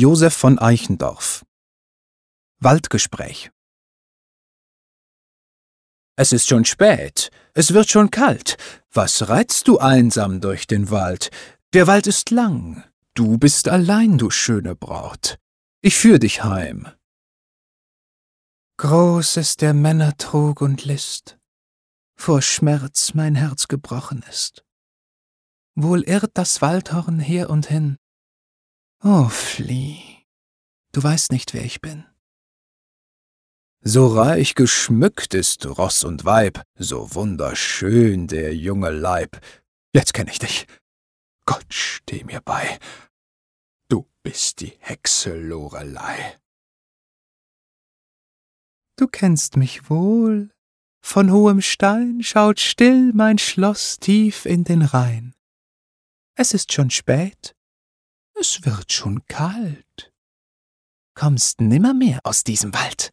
Josef von Eichendorff Waldgespräch Es ist schon spät, es wird schon kalt. Was reizt du einsam durch den Wald? Der Wald ist lang, du bist allein, du schöne Braut. Ich führ dich heim. Groß ist der Männer Trug und List, vor Schmerz mein Herz gebrochen ist. Wohl irrt das Waldhorn her und hin. Oh, flieh, du weißt nicht, wer ich bin. So reich geschmückt ist Ross und Weib, so wunderschön der junge Leib. Jetzt kenn ich dich. Gott steh mir bei. Du bist die Hexe Lorelei. Du kennst mich wohl. Von hohem Stein schaut still mein Schloss tief in den Rhein. Es ist schon spät, es wird schon kalt. Kommst nimmermehr aus diesem Wald.